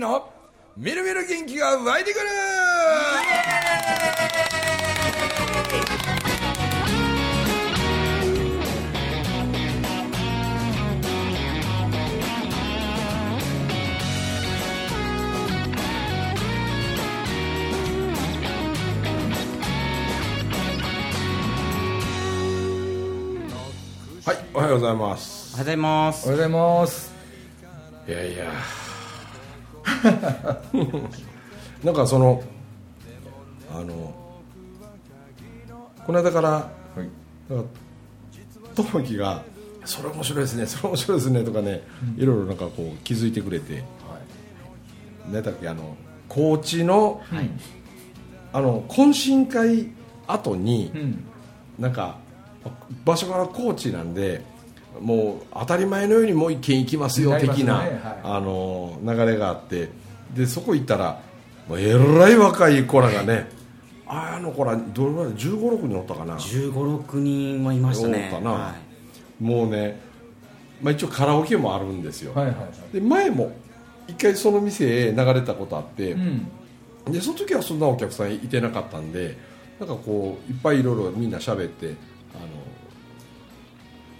樹のみるみる元気が湧いてくる。はいおはようございます。おはようございます。おはようございます。いやいや なんかそのあのこの間からはい。なんかが「それ面白いですねそれ面白いですね」とかね、いろいろなんかこう気づいてくれて。何だっけあの高知の,、あの懇親会後に、うん。なんか場所から高知なんでもう当たり前のようにもう一軒行きますよ的な、ねはい。あの流れがあって。でそこ行ったらもうえらい若い子らがねああの子らどれぐらい1 5 6人おったかな。1 5 6人はいましたね。おったな。はもうね、まあ、一応カラオケもあるんですよ、はいはいはい。で前も一回その店へ流れたことあって、うん。でその時はそんなお客さんいてなかったんでなんかこういっぱいいろいろみんな喋って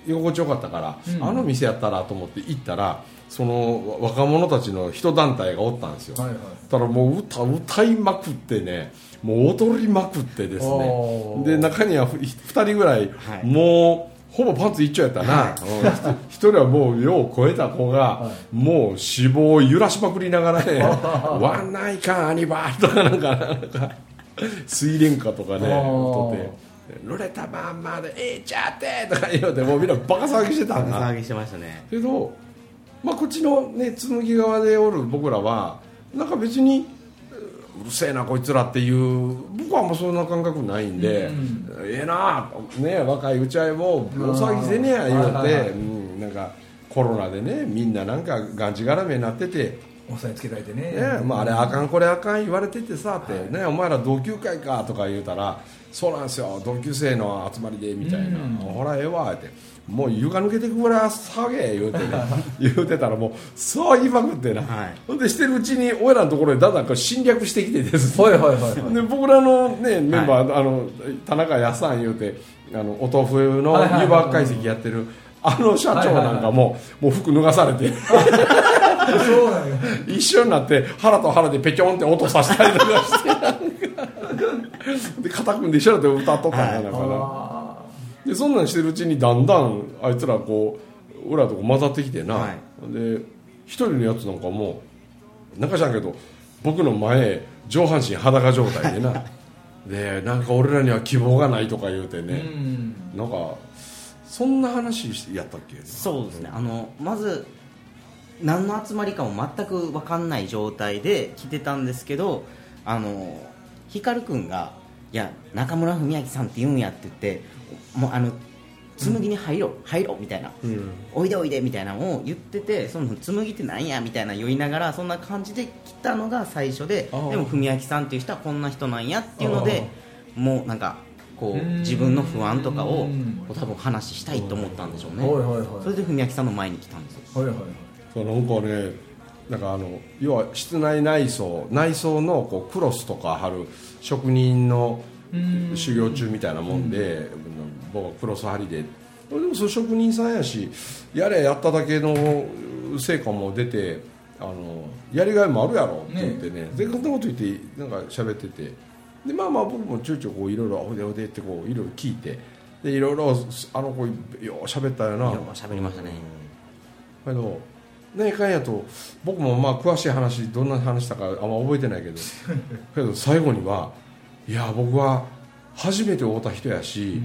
居心地よかったから、うん。あの店やったらと思って行ったらその若者たちの人団体がおったんですよ、はいはい。たらもう歌歌いまくってねもう踊りまくってですね。で中にはふ2人ぐらい、はい。もうほぼパンツ一丁やったな、うん一人はもうよう超えた子が、もう脂肪を揺らしまくりながらね「ワンナイカンアニバー」とかなんかなんか水蓮花とかねおー。歌って「濡れたまんまでええちゃって」とか言うてもうみんなバカ騒ぎしてたんだ。バカ騒ぎしてましたね。けど、まあ、こっちのね紬側でおる僕らはなんか別にううるせえなこいつらっていう僕はもうそんな感覚ないんで、ええなね若いうちはもう大騒ぎせねや言うて、うん、なんかコロナでねみんななんかがんじがらめになってて。押さえつけられてね。ねまあ、あれあかんこれあかん言われててさって、ね、お前ら同級会かとか言うたらそうなんですよ。同級生の集まりでみたいな、うん。ほらええわって。もう床抜けてくぐらい騒げ言うてね。言うてたらもうそう言いまくってな、はい。ほんでしてるうちに俺らのところにだんだんこう侵略してきてですね。はいはいはいはい。で僕らの、ね、メンバー、あの田中康さん言うてあのお豆腐のはいはいはい湯葉解析やってるあの社長なんかも、もう服脱がされて そうな一緒になって腹と腹でペチョンって音させたりとかしてなんか。で肩組んで一緒になって歌っとったんやなんかなあでそんなんしてるうちにだんだんあいつらこう俺らとこ混ざってきてな、はで一人のやつなんかもなんか知らんけど僕の前上半身裸状態でな。でなんか俺らには希望がないとか言うてーうね、ん。なんかそんな話しやったっけ？そうですね。あのまず何の集まりかも全く分かんない状態で来てたんですけどあの光くんが「いや中村文明さんって言うんや」って言ってもうあの紬に入ろう入ろうみたいな、うん。おいでおいでみたいなのを言っててその紬ってなんやみたいな言いながらそんな感じで来たのが最初ででも文明さんっていう人はこんな人なんやっていうのでもうなんかこううん。自分の不安とかを多分話したいと思ったんでしょうね。はいはいはい。それで文明さんの前に来たんですよ。はいはいそうなんかねなんかあの要は室内内装内装のこうクロスとか貼る職人のうん。修行中みたいなもんで、僕はクロス貼りで。でもその職人さんやしやれやっただけの成果も出てあのやりがいもあるやろって言ってね。でこんなこと言ってなんか喋ってて。でまあまあ僕もちょいちょいこういろいろ「おでおで」ってこういろいろ聞いて。でいろいろあの子よう喋ったよな。よう喋りましたね。けどねかんやと僕もまあ詳しい話どんな話したかあんま覚えてないけど。けど最後にはいや僕は初めて会うた人やし、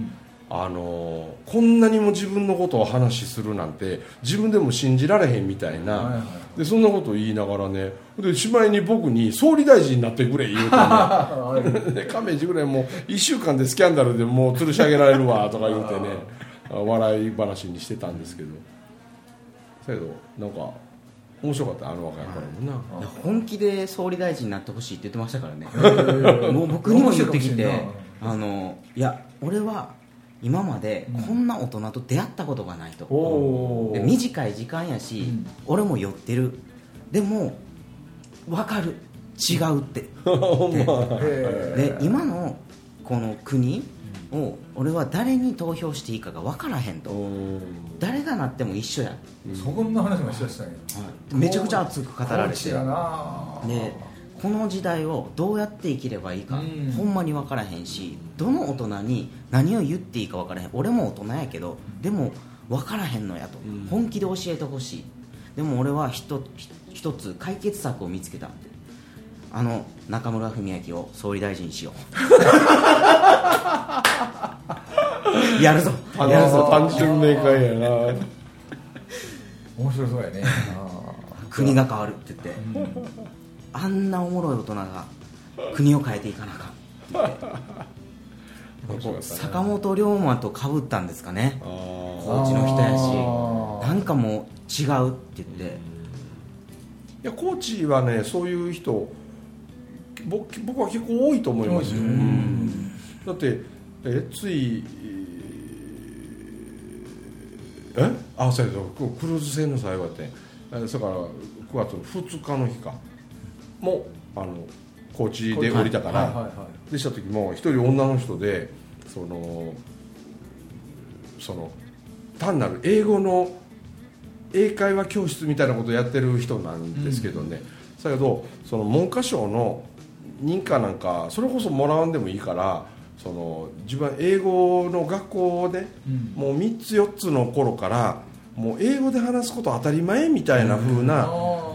あのこんなにも自分のことを話するなんて自分でも信じられへんみたいな、はいはいでそんなことを言いながらねでしまいに僕に総理大臣になってくれ言うてね。亀治ぐらいもう1週間でスキャンダルでもう吊るし上げられるわとか言うてね。笑い話にしてたんですけどだけどなんか面白かったあの若い頃。もな、いや本気で総理大臣になってほしいって言ってましたからね。もう僕にも言ってきてあのいや俺は今までこんな大人と出会ったことがないと、おおで短い時間やし、うん。俺も酔ってる。でも分かる。違うって。で今のこの国を俺は誰に投票していいかが分からへんと。うん誰がなっても一緒や。そこんな話もしだしたんやめちゃくちゃ熱く語られて。でこの時代をどうやって生きればいいか、うん。ほんまに分からへんしどの大人に何を言っていいか分からへん。俺も大人やけどでも分からへんのやと、うん。本気で教えてほしい。でも俺は一つ解決策を見つけた。あの中村文明を総理大臣にしよう やるぞ。あやるぞ。の単純明快やな。面白そうやね。国が変わるって言って、あんなおもろい大人が国を変えていかなあかんって言って。坂本龍馬とかぶったんですかね。あ高知の人やあしー。なんかもう違うって言って。いや高知はねそういう人僕僕は結構多いと思いますよ、うん。だってえついえ？あそうやそうクルーズ船の最後やってえそれから9月の2日の日か。もうあの高知で降りたから、はいはいはい。でした時も一人女の人でそのその単なる英語の英会話教室みたいなことをやってる人なんですけどね、だけどその文科省の認可なんかそれこそもらわんでもいいからその自分は英語の学校をね、うん。もう3つ4つの頃からもう英語で話すこと当たり前みたいな風な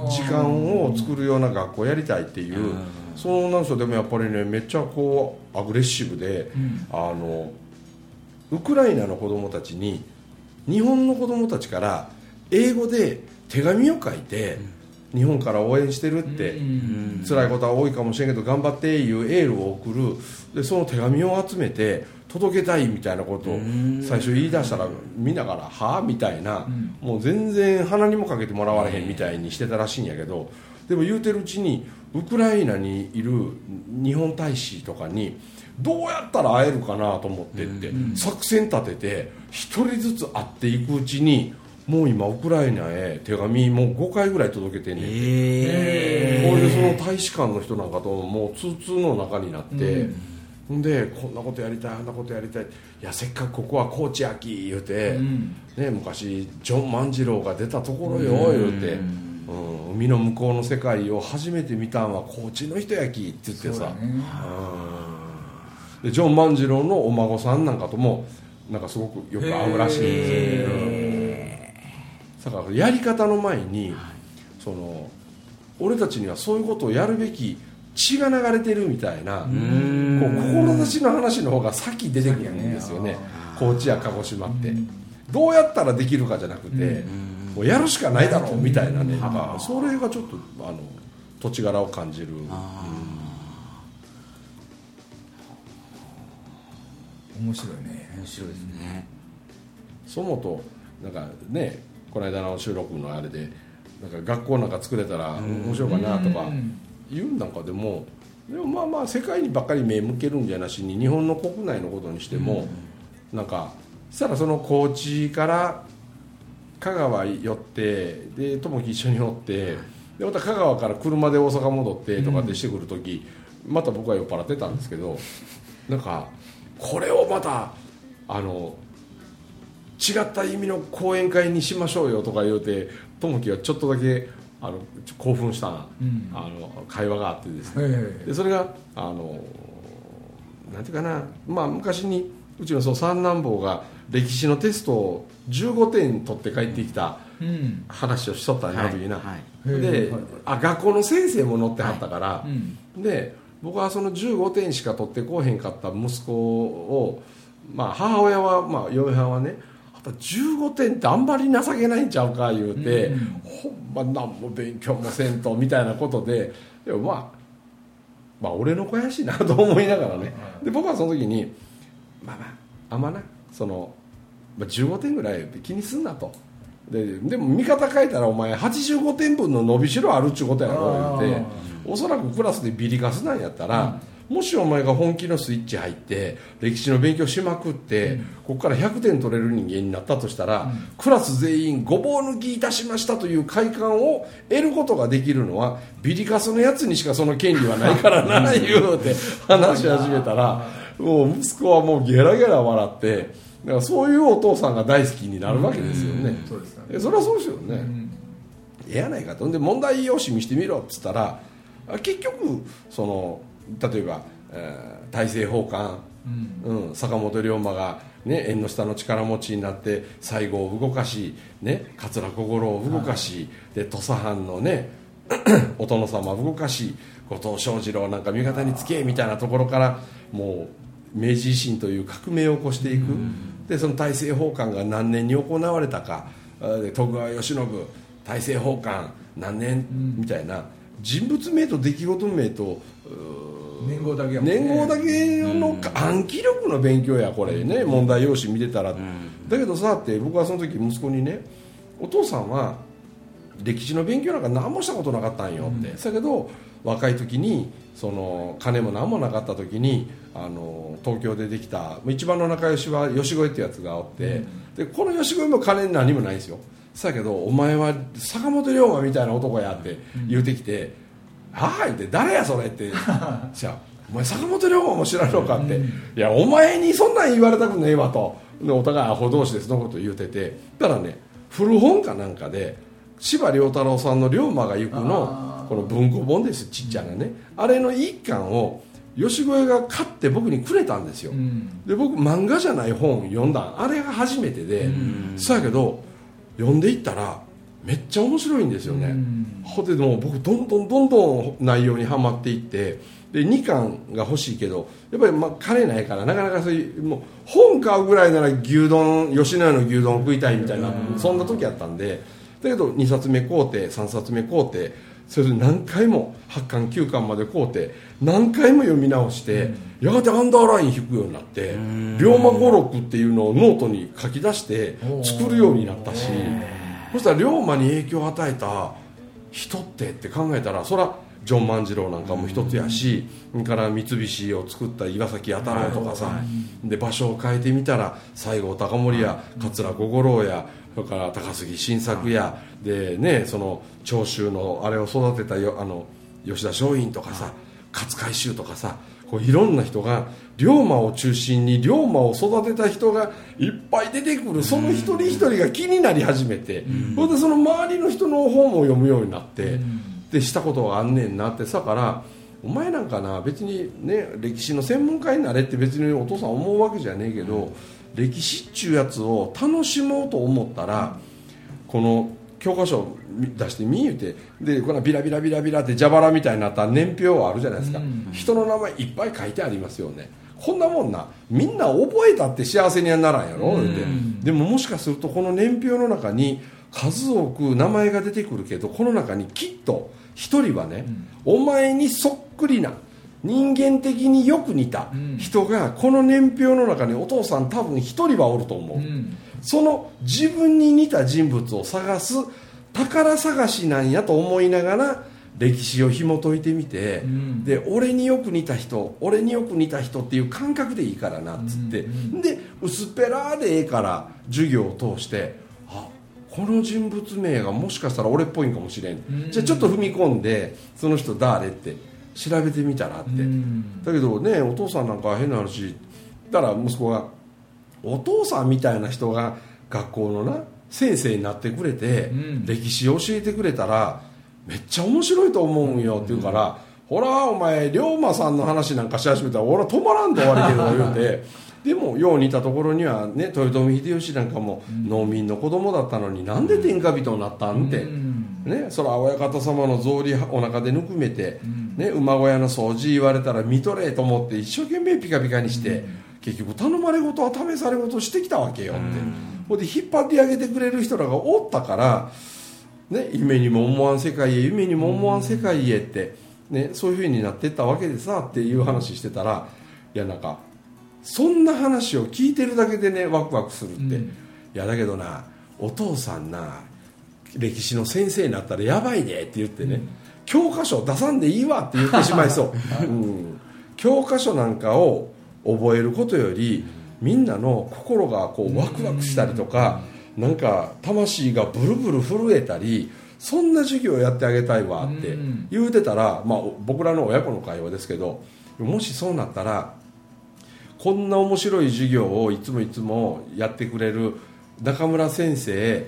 時間を作るような学校をやりたいっていう、その女の人でもやっぱりねめっちゃこうアグレッシブで、ん。あのウクライナの子供たちに日本の子供たちから英語で手紙を書いて、日本から応援してるって、うん。辛いことは多いかもしれんけど頑張っていうエールを送る。でその手紙を集めて届けたいみたいなことを最初言い出したらみんなから「はあ?」みたいな、もう全然鼻にもかけてもらわれへんみたいにしてたらしいんやけどでも言うてるうちにウクライナにいる日本大使とかにどうやったら会えるかなと思ってって作戦立てて一人ずつ会っていくうちにもう今ウクライナへ手紙もう5回ぐらい届けてんねんて。えこういうその大使館の人なんかともう通通の中になって、ほんでこんなことやりたいあんなことやりたい。いやせっかくここは高知焼き言うて、うん。ね、昔ジョン万次郎が出たところよ言うて、うん。海の向こうの世界を初めて見たんは高知の人焼きって言ってさ、でジョン万次郎のお孫さんなんかともなんかすごくよく会うらしいんですよ、だからやり方の前に、その俺たちにはそういうことをやるべき血が流れてるみたいなこう志の話の方が先出てくるんですよね。高知や鹿児島って。どうやったらできるかじゃなくてもうやるしかないだろうみたいなね。なん。かそれがちょっとあの土地柄を感じる。面白いね。面白いですね。そもとなんかねこの間の収録のあれでなんか学校なんか作れたら面白いかなとか言うんなんかでもでもまあまあ世界にばっかり目向けるんじゃなしに日本の国内のことにしてもなんかそしたらその高知から香川寄ってで友樹一緒におってでまた香川から車で大阪戻ってとかってしてくる時また僕は酔っ払ってたんですけどなんかこれをまたあの違った意味の講演会にしましょうよとか言うて友樹はちょっとだけあの興奮した、うん。あの会話があってですね、はいはいはいでそれがあのなんていうかな、まあ、昔にうちのその三男坊が歴史のテストを15点取って帰ってきたうん。話をしとったんや、あの時な、はいはい。で、はいはいあ学校の先生も乗ってはったから、うん。で僕はその15点しか取ってこうへんかった息子を、まあ、母親は、まあ、嫁はんはねあと15点ってあんまり情けないんちゃうか言うて、うんほんま何も勉強もせんとみたいなことででもまあまあ俺の子やしなと思いながらね。で僕はその時にまあまああんまなその、まあ、15点ぐらい気にすんなと。ででも見方変えたらお前85点分の伸びしろあるっちゅうことやろ言うて。あおそらくクラスでビリカスなんやったら、もしお前が本気のスイッチ入って歴史の勉強しまくって、ここから100点取れる人間になったとしたら、クラス全員ごぼう抜きいたしましたという快感を得ることができるのはビリカスのやつにしかその権利はないからな言うて話し始めたらもう息子はもうゲラゲラ笑ってだからそういうお父さんが大好きになるわけですよね、そうですかね。えそれはそうですよね、ええやないかと。で問題用紙見してみろっつったらあ結局その例えば、えー大政奉還、うん。坂本龍馬が、ね、縁の下の力持ちになって西郷を動かし、ね、桂小五郎を動かし、で土佐藩のね お殿様を動かし後藤象二郎なんか味方につけみたいなところからもう明治維新という革命を起こしていく、でその大政奉還が何年に行われたか。徳川慶喜大政奉還何年、みたいな。人物名と出来事名と年号だけね。年号だけの暗記力の勉強やこれね。問題用紙見てたら、だけどさって僕はその時息子にねお父さんは歴史の勉強なんか何もしたことなかったんよって、だけど若い時にその金も何もなかった時にあの東京でできた一番の仲良しは吉越ってやつがおって、でこの吉越も金何もないんですよ。だけどお前は坂本龍馬みたいな男やって言うてきて「はい」って「誰やそれ」って。じゃあお前坂本龍馬も知らんのかって、いやお前にそんなん言われたくねえわと。でお互いアホ同士でそのこと言うてて。だからね古本かなんかで司馬遼太郎さんの「龍馬が行くの」あー。この文庫本ですちっちゃなね、あれの一巻を吉越が買って僕にくれたんですよ、うん。で僕漫画じゃない本読んだ。んあれが初めてで、そうやけど読んでいったらめっちゃ面白いんですよね、うん。ほんでもう僕どんどんどんどん内容にはまっていってで2巻が欲しいけどやっぱりまあ金ないからなかなかそういうもう本買うぐらいなら牛丼吉野家の牛丼食いたいみたいな、そんな時やったんでだけど2冊目買うて3冊目買うてそれで何回も8巻9巻まで買うて何回も読み直して、やがてアンダーライン引くようになって龍馬語録っていうのをノートに書き出して作るようになったしそしたら龍馬に影響を与えた人ってって考えたらそらジョン万次郎なんかも一つやし、それから三菱を作った岩崎弥太郎とかさ、で場所を変えてみたら西郷隆盛や桂小五郎やそれから高杉晋作やでねその長州のあれを育てたよあの吉田松陰とかさ勝海舟とかさこういろんな人が龍馬を中心に龍馬を育てた人がいっぱい出てくる。その一人一人が気になり始めて、それでその周りの人の本を読むようになって、でしたことがあんねんなって。さからお前なんかな別にね歴史の専門家になれって別にお父さん思うわけじゃねえけど、歴史っちゅうやつを楽しもうと思ったら、この教科書出して見言うて。でこのビラビラビラビラって蛇腹みたいになった年表あるじゃないですか、人の名前いっぱい書いてありますよねこんなもんな。みんな覚えたって幸せにはならんやろ、言うて。でももしかするとこの年表の中に数多く名前が出てくるけどこの中にきっと一人はね、お前にそっくりな人間的によく似た人がこの年表の中にお父さん多分一人はおると思う、うん。その自分に似た人物を探す宝探しなんやと思いながら歴史を紐解いてみて、ん。で俺によく似た人俺によく似た人っていう感覚でいいからなっつって、で薄っぺらでええから授業を通してあこの人物名がもしかしたら俺っぽいんかもしれん、じゃあちょっと踏み込んでその人誰って調べてみたらって、ん。だけどねお父さんなんか変な話だから息子がお父さんみたいな人が学校のな先生になってくれて、うん。歴史教えてくれたらめっちゃ面白いと思うんよって言うから、ほらお前龍馬さんの話なんかし始めたら俺は止まらんと終わりけど言うてでもよう似たところにはね豊臣秀吉なんかも農民の子供だったのになんで天下人になったんって、うん。ね、そら親方様の草履お腹でぬくめて、ね、馬小屋の掃除言われたら見とれと思って一生懸命ピカピカにして、結局頼まれ事は試され事してきたわけよって、ほんで引っ張ってあげてくれる人らがおったから、ね、夢にも思わん世界へ夢にも思わん世界へって、ね、そういうふうになってったわけでさっていう話してたらいやなんかそんな話を聞いてるだけでねワクワクするって、うん。いやだけどなお父さんな歴史の先生になったらやばいねって言ってね、教科書出さんでいいわって言ってしまいそう、うん、教科書なんかを覚えることよりみんなの心がこうワクワクしたりとかなんか魂がブルブル震えたりそんな授業やってあげたいわって言うてたら、まあ、僕らの親子の会話ですけどもしそうなったらこんな面白い授業をいつもいつもやってくれる中村先生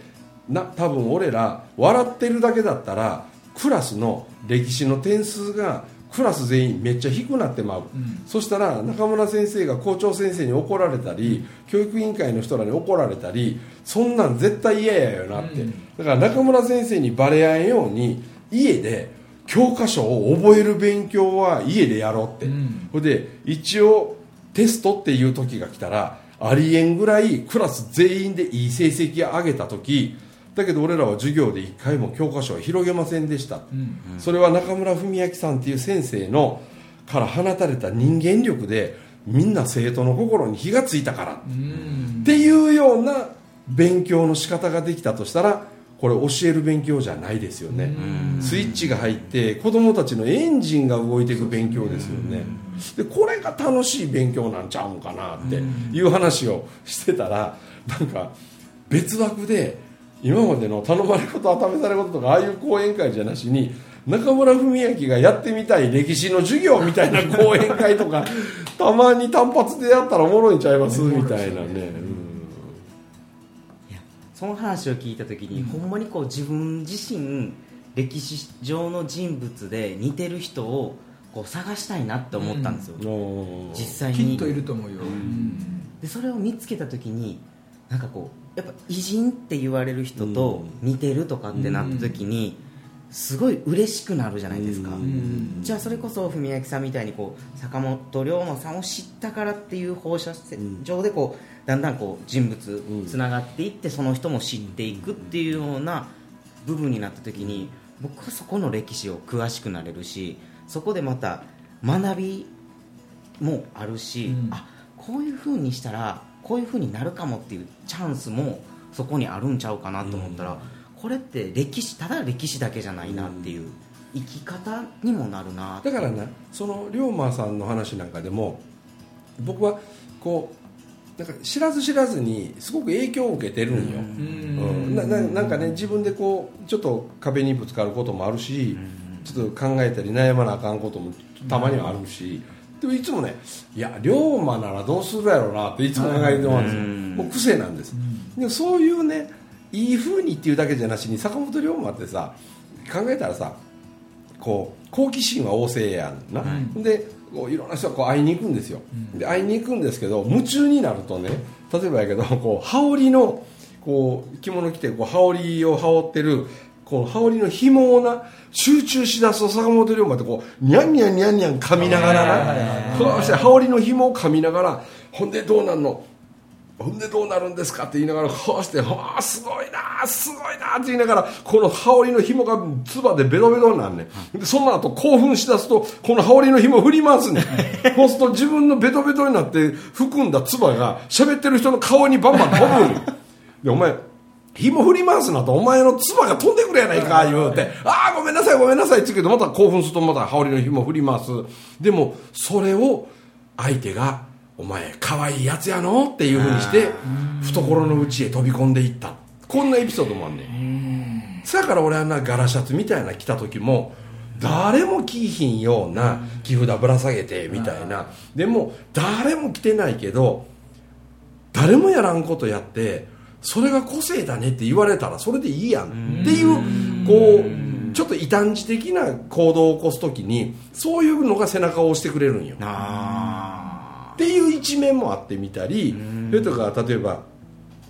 な多分俺ら笑ってるだけだったらクラスの歴史の点数がクラス全員めっちゃ低くなってまう、うん、そしたら中村先生が校長先生に怒られたり、教育委員会の人らに怒られたりそんなん絶対嫌やよなって、うん、だから中村先生にバレやんように家で教科書を覚える勉強は家でやろうって、うん、ほ、で一応テストっていう時が来たらありえんぐらいクラス全員でいい成績を上げた時だけど俺らは授業で一回も教科書を広げませんでした、うん。うん、それは中村文明さんっていう先生のから放たれた人間力でみんな生徒の心に火がついたから、っていうような勉強の仕方ができたとしたらこれ教える勉強じゃないですよね。スイッチが入って子供たちのエンジンが動いていく勉強ですよね。でこれが楽しい勉強なんちゃうんかなっていう話をしてたらなんか別枠で今までの頼まれ事は試され事とかああいう講演会じゃなしに中村文明がやってみたい歴史の授業みたいな講演会とか たまに単発でやったらおもろいんちゃいます？みたいなね、うん、いやその話を聞いた時に、うん、ほんまにこう自分自身歴史上の人物で似てる人をこう探したいなって思ったんですよ、うん、実際に。きっといると思うよ、でそれを見つけた時になんかこうやっぱ偉人って言われる人と似てるとかってなった時に、すごい嬉しくなるじゃないですか、じゃあそれこそ文明さんみたいにこう坂本龍馬さんを知ったからっていう放射線上でこうだんだんこう人物つながっていってその人も知っていくっていうような部分になった時に僕はそこの歴史を詳しくなれるしそこでまた学びもあるし、うん、あこういうふうにしたらこういうふうになるかもっていうチャンスもそこにあるんちゃうかなと思ったら、これって歴史ただ歴史だけじゃないなっていう、生き方にもなるなだからなその龍馬さんの話なんかでも僕はこうなんか知らず知らずにすごく影響を受けてるんよ、うん、ななんかね自分でこうちょっと壁にぶつかることもあるし、ちょっと考えたり悩まなあかんこともたまにはあるし、でもいつもねいや龍馬ならどうするやろうなっていつも考えてます。もう癖なんです、でもそういうねいいふうにっていうだけじゃなしに坂本龍馬ってさ考えたらさこう好奇心は旺盛やんな、はい、でこういろんな人がこう会いに行くんですよ、で会いに行くんですけど夢中になるとね例えばやけどこう羽織のこう着物着てこう羽織を羽織ってるこの羽織の紐をな集中しだすと坂本龍馬ってこうニャンニャンニャンニャン噛みながらな。こうして羽織の紐を噛みながらほんでどうなんの？ほんでどうなるんですかって言いながらこうして「ああすごいなすごいな」って言いながらこの羽織の紐が唾でベロベロになんねん。でその後興奮しだすとこの羽織の紐振り回すねん。そうすると自分のベトベトになって含んだ唾が喋ってる人の顔にバンバン飛ぶんでお前紐振り回すなと、お前の唾が飛んでくれやないか、言うて、ああ、ごめんなさい、ごめんなさいって言うけど、また興奮するとまた羽織の紐振り回す。でも、それを相手が、お前、可愛いやつやの？っていうふうにして、懐の内へ飛び込んでいった。こんなエピソードもあんねん。そやから俺あんなガラシャツみたいな着た時も、誰も着いひんような木札ぶら下げてみたいな。でも、誰も着てないけど、誰もやらんことやって、それが個性だねって言われたらそれでいいやん。っていうこうちょっと異端児的な行動を起こす時にそういうのが背中を押してくれるんよ。っていう一面もあってみたりそれとか例えば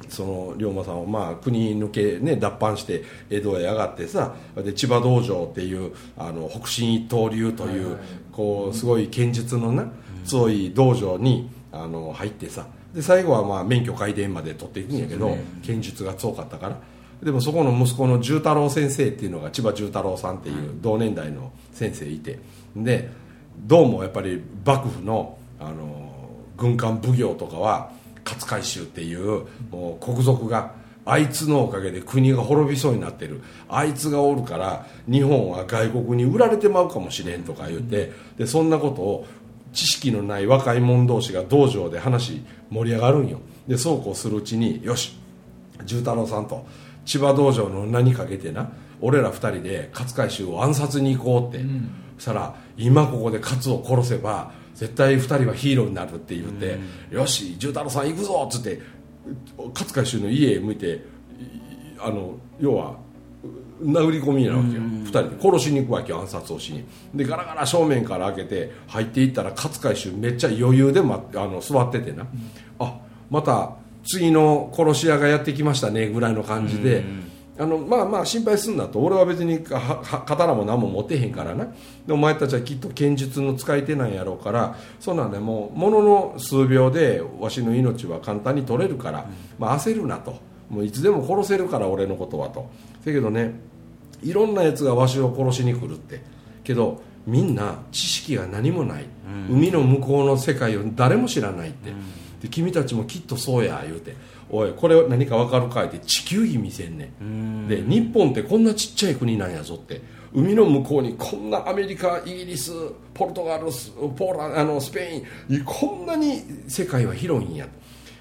その龍馬さんをまあ国抜け、ね、脱藩して江戸へ上がってさで千葉道場っていうあの北進一刀流というこうすごい剣術のな強い道場にあの入ってさで最後はまあ免許改伝まで取っていくんやけど、ね、剣術が強かったから。でもそこの息子の重太郎先生っていうのが千葉重太郎さんっていう同年代の先生いてでどうもやっぱり幕府のあの軍艦奉行とかは勝海舟っていうもう国賊があいつのおかげで国が滅びそうになってる。あいつがおるから日本は外国に売られてまうかもしれんとか言ってでそんなことを知識のない若い者同士が道場で話盛り上がるんよ。でそうこうするうちによし重太郎さんと千葉道場の名にかけてな俺ら二人で勝海舟を暗殺に行こうって、そしたら今ここで勝を殺せば絶対二人はヒーローになるって言って、よし重太郎さん行くぞっつって勝海舟の家へ向いてあの要は殴り込みなわけよ、2人で。殺しに行くわけよ暗殺をしに。でガラガラ正面から開けて入っていったら勝海舟めっちゃ余裕で、ま、あの座っててな、うん、あまた次の殺し屋がやってきましたねぐらいの感じで、あのまあまあ心配すんなと。俺は別に刀も何も持ってへんからな。でお前たちはきっと剣術の使い手なんやろうからそんなんねもうものの数秒でわしの命は簡単に取れるから、まあ、焦るなと。もういつでも殺せるから俺のことはと。だけどねいろんなやつがわしを殺しに来るって。けどみんな知識が何もない、うん、海の向こうの世界を誰も知らないって、うん、で君たちもきっとそうや言うて。おいこれ何か分かるかいって地球儀見せんねん。で日本ってこんなちっちゃい国なんやぞって。海の向こうにこんなアメリカイギリスポルトガルポーラあのスペインこんなに世界は広いんや。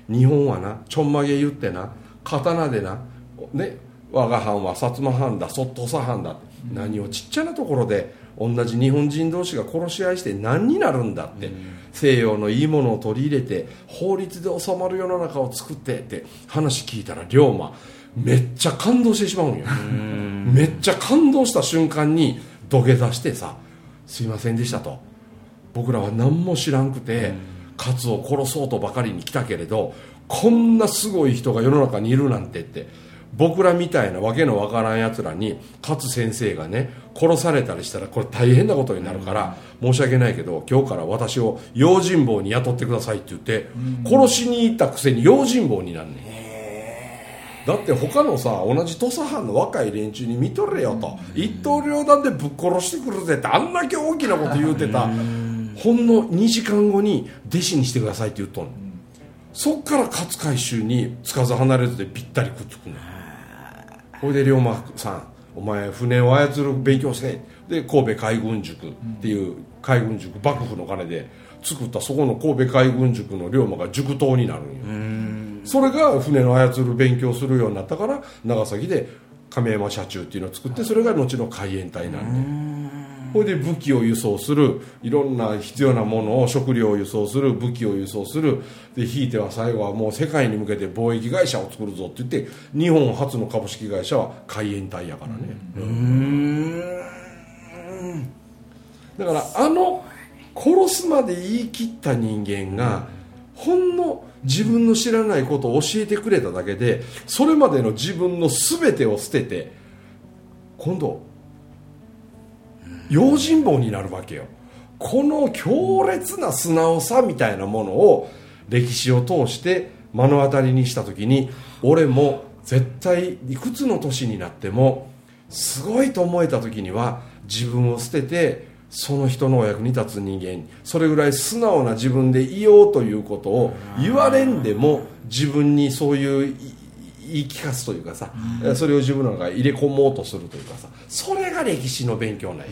日本はなちょんまげ言ってな刀でなね我が藩は薩摩藩だそっとさ藩だ何をちっちゃなところで同じ日本人同士が殺し合いして何になるんだって、うん、西洋のいいものを取り入れて法律で収まる世の中を作ってって話聞いたら龍馬めっちゃ感動してしまうんよ。めっちゃ感動した瞬間に土下座してさ「すいませんでした」と「僕らは何も知らんくて勝を殺そうとばかりに来たけれどこんなすごい人が世の中にいるなんて」って僕らみたいなわけのわからんやつらに勝先生がね殺されたりしたらこれ大変なことになるから申し訳ないけど今日から私を用心棒に雇ってくださいって言って殺しに行ったくせに用心棒になんねん。だって他のさ同じ土佐藩の若い連中に見とれよと。一刀両断でぶっ殺してくるぜってあんだけ大きなこと言うてたほんの2時間後に弟子にしてくださいって言っとんの。そっから勝海舟につかず離れずでぴったりくっつくのほいで龍馬さんお前船を操る勉強してで神戸海軍塾っていう海軍塾幕府の金で作ったそこの神戸海軍塾の龍馬が塾頭になるんよ。それが船の操る勉強するようになったから長崎で亀山社中っていうのを作ってそれが後の海援隊なんでそれで武器を輸送する。いろんな必要なものを食料を輸送する。武器を輸送する。でひいては最後はもう世界に向けて貿易会社を作るぞって言って日本初の株式会社は海援隊やからね。うん。だからあの殺すまで言い切った人間がほんの自分の知らないことを教えてくれただけでそれまでの自分の全てを捨てて今度用心棒になるわけよ。この強烈な素直さみたいなものを歴史を通して目の当たりにした時に俺も絶対いくつの年になってもすごいと思えた時には自分を捨ててその人のお役に立つ人間それぐらい素直な自分でいようということを言われんでも自分にそういう言い聞かすというかさ、うん、それを自分の中に入れ込もうとするというかさそれが歴史の勉強なんや。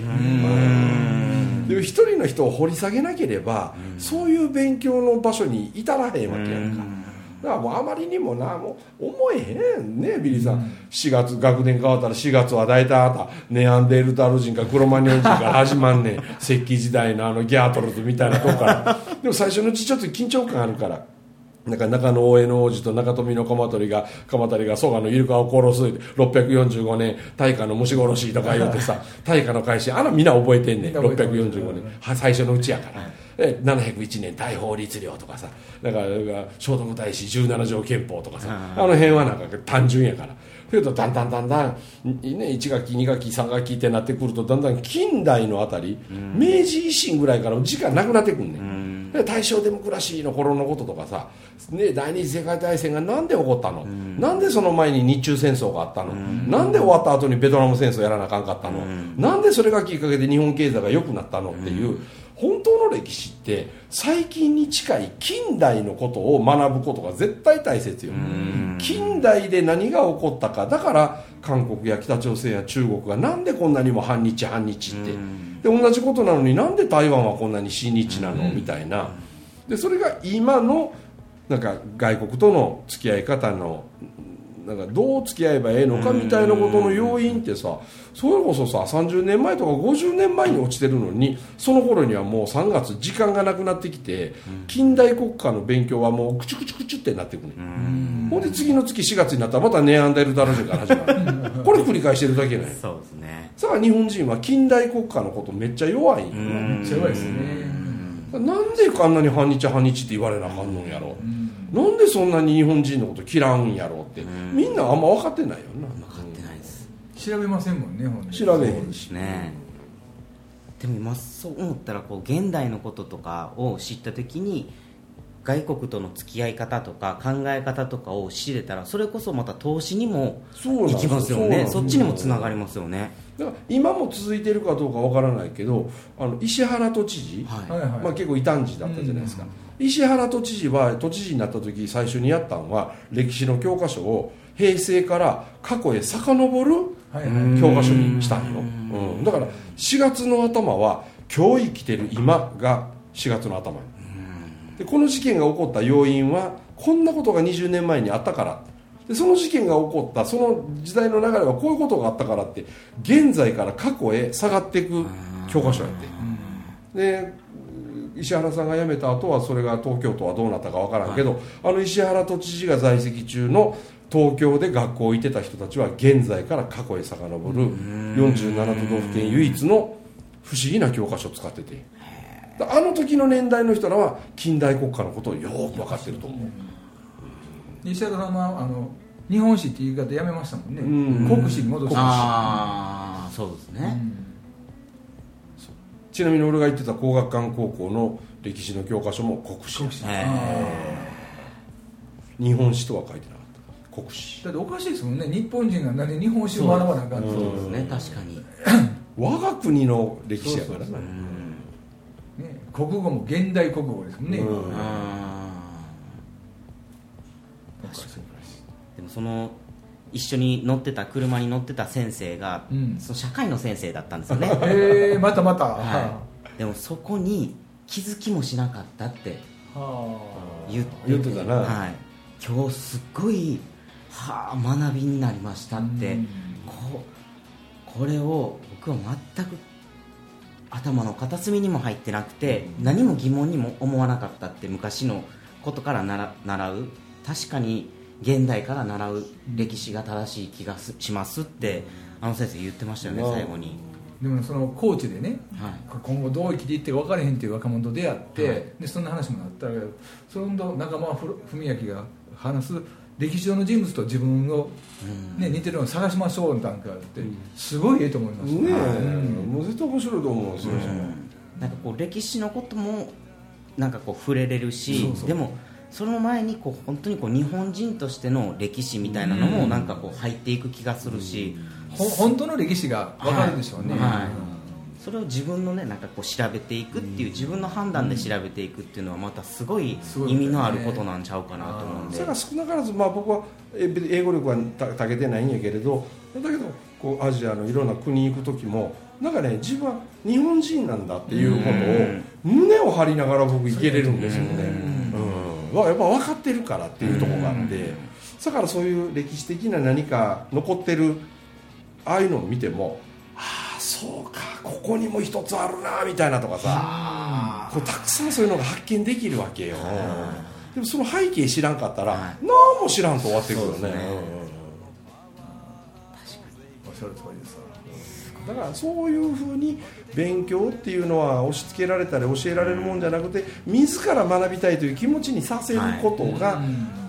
で一人の人を掘り下げなければ、そういう勉強の場所に至らへんわけやんか、だからもうあまりにもなもう思えへんねビリーさん、うん、4月学年変わったら4月は大体あなたネアンデルタール人かクロマニヨン人から始まんねん。石器時代のあのギャートルズみたいなとこから。でも最初のうちちょっと緊張感あるからなんか中野大江の王子と中臣の鎌取が鎌足が蘇我の入鹿を殺す645年大化の虫殺しとか言うてさ大化の改新あのみんな覚えてんねん645年。最初のうちやから、え701年大法律令とかさだから聖徳太子17条憲法とかさあの辺はなんか単純やから。けどだんだんだんだん、ね、1学期2学期3学期ってなってくるとだんだん近代のあたり、明治維新ぐらいから時間なくなってくんね、ん大正デモクラシーの頃のこととかさ、ね、第二次世界大戦がなんで起こったの、うん、なんでその前に日中戦争があったの、うん、なんで終わった後にベトナム戦争やらなあかんかったの、うん、なんでそれがきっかけで日本経済が良くなったの？っていう、本当の歴史って最近に近い近代のことを学ぶことが絶対大切よ、うん。近代で何が起こったか。だから韓国や北朝鮮や中国がなんでこんなにも反日反日って、で同じことなのになんで台湾はこんなに親日なの、みたいな。でそれが今のなんか外国との付き合い方のなんかどう付き合えばええのかみたいなことの要因ってさそれこそさ30年前とか50年前に落ちてるのにその頃にはもう3月時間がなくなってきて近代国家の勉強はもうクチュクチュクチュってなってくる。ほんで次の月4月になったらまたネアンデルタルジェから始まる。これ繰り返してるだけねそうですね。だから日本人は近代国家のことめっちゃ弱い。めっちゃ弱いですねなんであんなに反日反日って言われなあかんのんやろ、なんでそんなに日本人のこと嫌うんやろって、みんなあんま分かってないよな。分かってないです。調べませんもんねほんで調べへんしね。でも今そう思ったらこう現代のこととかを知った時に外国との付き合い方とか考え方とかを知れたらそれこそまた投資にも行きますよね。そっちにもつながりますよね。だから今も続いてるかどうかわからないけどあの石原都知事、はい。まあ、結構異端児だったじゃないですか、石原都知事は都知事になった時最初にやったのは歴史の教科書を平成から過去へ遡る教科書にしたんよ、うん、だから4月の頭は今日生きてる今が4月の頭でこの事件が起こった要因はこんなことが20年前にあったから。でその事件が起こったその時代の流れはこういうことがあったからって現在から過去へ下がっていく教科書やって。で石原さんが辞めた後はそれが東京都はどうなったかわからんけど、あの石原都知事が在籍中の東京で学校行ってた人たちは現在から過去へ遡る47都道府県唯一の不思議な教科書を使ってて。だあの時の年代の人らは近代国家のことをよく分かってると思う。石原さんはあの日本史って言い方やめましたもんね、うん。国史に戻してああそうですうね、んちなみに俺が行ってた工学館高校の歴史の教科書も国史国史。へ日本史とは書いてなかった。国史。だっておかしいですもんね。日本人が何で日本史を学ばなあかんってそうですね。確かに。我が国の歴史やからな。そうそうね、国語も現代国語ですもんね、うん。でもその一緒に乗ってた車に乗ってた先生が、うん。その社会の先生だったんですよね、えー、またまた、はい、でもそこに気づきもしなかったっては言って言ってたな。はい、今日すっごい、はあ、学びになりましたって、うん。ここれを僕は全く頭の片隅にも入ってなくて、何も疑問にも思わなかったって昔のことからなら習う。確かに現代から習う歴史が正しい気がすしますってあの先生言ってましたよね、うん。最後に、でもそのコーチでねはい、今後どう生きていってか分からへんっていう若者と出会って、はい。でそんな話もなったけどその仲間文明が話す歴史上の人物と自分を、ね似てるのを探しましょうなんかって、すごいええと思います。ねえ、うん。もう絶対面白いと思うん。ですよ、なんかこう歴史のこともなんかこう触れれるしそうそう。でもその前にこう本当にこう日本人としての歴史みたいなのもなんかこう入っていく気がするし、ほ本当の歴史が分かるでしょうね、はいはいそれを自分のねなんかこう調べていくっていう自分の判断で調べていくっていうのはまたすごい意味のあることなんちゃうかなと思うんで。それが少なからず、まあ、僕は英語力はたたけてないんやけれどだけどこうアジアのいろんな国行く時もなんかね自分は日本人なんだっていうことを胸を張りながら僕行けれるんですよね、うん、わやっぱ分かってるからっていうところがあって。だからそういう歴史的な何か残ってるああいうのを見てもそうかここにも一つあるなみたいなとかさ。こうたくさんそういうのが発見できるわけよ。でもその背景知らんかったら、はい。何も知らんと終わってくるよね。そうですね。おっしゃる通りですわ。だからそういうふうに勉強っていうのは押し付けられたり教えられるもんじゃなくて自ら学びたいという気持ちにさせることが、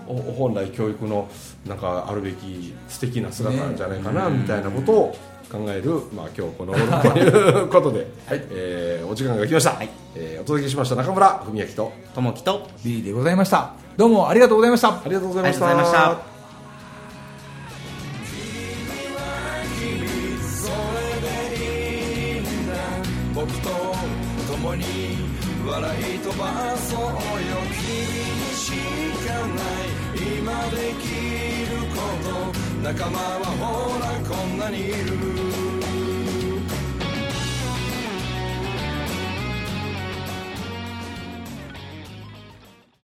お本来教育のなんかあるべき素敵な姿なんじゃないかな、みたいなことを考える、まあ、今日この頃ということで、えーお時間が来ました、はい。えーお届けしました中村文明とともきと B でございました。どうもありがとうございました。ありがとうございました。ありがとうございました。僕と共に笑い飛ばそうよ。君にしかない。今できる仲間はほらこんなにいる